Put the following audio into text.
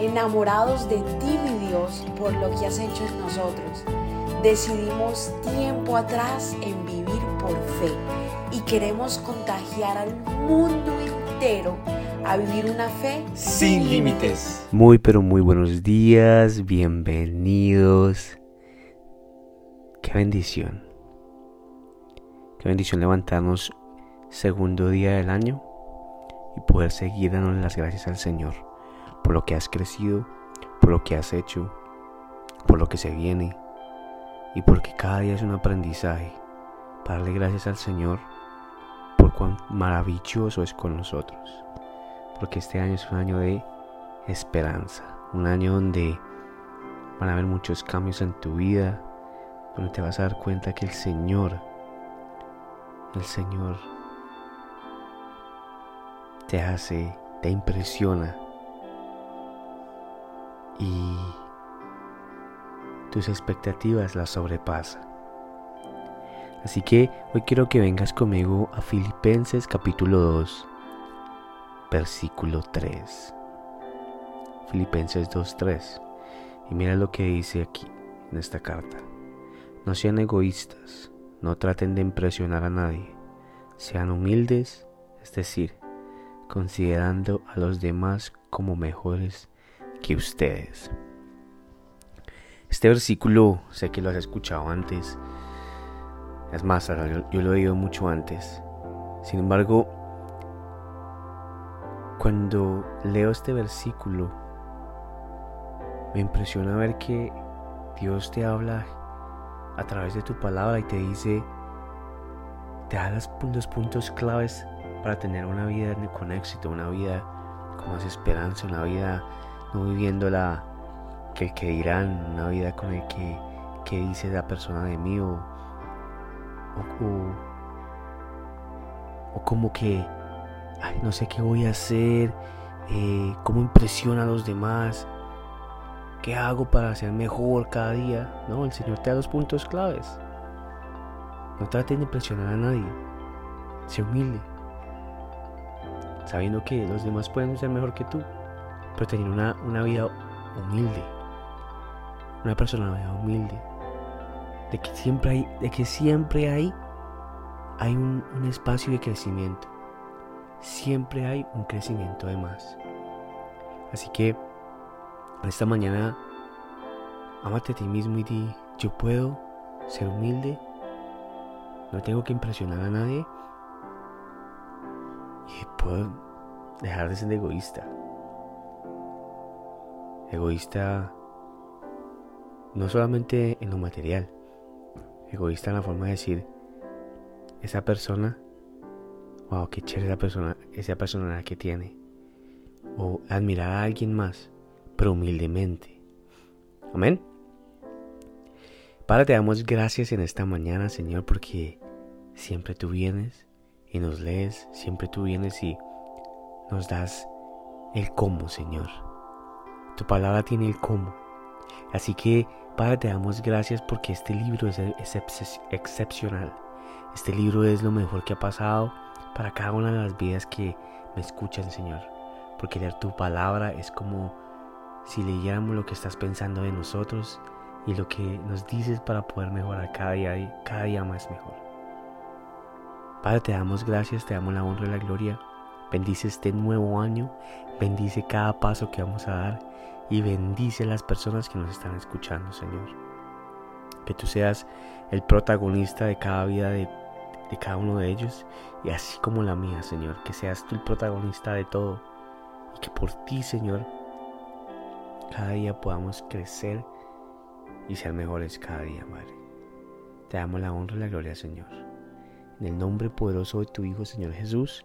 enamorados de ti, mi Dios, por lo que has hecho en nosotros. Decidimos tiempo atrás en vivir por fe y queremos contagiar al mundo entero a vivir una fe sin límites. Muy pero muy buenos días, bienvenidos. Qué bendición. Qué bendición levantarnos segundo día del año y poder seguir dando las gracias al Señor por lo que has crecido, por lo que has hecho, por lo que se viene y porque cada día es un aprendizaje para darle gracias al Señor por cuán maravilloso es con nosotros. Porque este año es un año de esperanza, un año donde van a haber muchos cambios en tu vida, donde te vas a dar cuenta que el Señor, el Señor te hace, te impresiona y tus expectativas las sobrepasa. Así que hoy quiero que vengas conmigo a Filipenses capítulo 2, versículo 3. Filipenses 2.3. Y mira lo que dice aquí, en esta carta. No sean egoístas, no traten de impresionar a nadie. Sean humildes, es decir, considerando a los demás como mejores que ustedes. Este versículo sé que lo has escuchado antes. Es más, yo lo he oído mucho antes. Sin embargo, cuando leo este versículo, me impresiona ver que Dios te habla a través de tu palabra y te dice, te da los, puntos claves para tener una vida con éxito, una vida con más esperanza, una vida no viviendo la que, que dirán, una vida con el que, que dice la persona de mí o, o, como que no sé qué voy a hacer, eh, cómo impresiona a los demás, qué hago para ser mejor cada día. No, el Señor te da los puntos claves. No traten de impresionar a nadie. Sé humilde. Sabiendo que los demás pueden ser mejor que tú. Pero teniendo una, una vida humilde. Una personalidad humilde. De que siempre hay, de que siempre hay, hay un, un espacio de crecimiento. Siempre hay un crecimiento de más. Así que esta mañana, amate a ti mismo y di, yo puedo ser humilde no tengo que impresionar a nadie. Y puedo dejar de ser egoísta. Egoísta no solamente en lo material. Egoísta en la forma de decir, esa persona, wow, qué chévere esa persona, esa persona que tiene. O admirar a alguien más, pero humildemente. Amén. Padre, te damos gracias en esta mañana, Señor, porque siempre tú vienes y nos lees, siempre tú vienes y nos das el cómo, Señor. Tu palabra tiene el cómo. Así que, Padre, te damos gracias porque este libro es, excepcional. Este libro es lo mejor que ha pasado para cada una de las vidas que me escuchan, Señor. Porque leer tu palabra es como si leyéramos lo que estás pensando de nosotros y lo que nos dices para poder mejorar cada día, cada día más mejor. Padre, te damos gracias, te damos la honra y la gloria. Bendice este nuevo año, bendice cada paso que vamos a dar y bendice las personas que nos están escuchando, Señor. Que tú seas el protagonista de cada vida de, de cada uno de ellos y así como la mía, Señor. Que seas tú el protagonista de todo y que por ti, Señor, cada día podamos crecer y ser mejores cada día, Madre. Te damos la honra y la gloria, Señor. En el nombre poderoso de tu Hijo, Señor Jesús.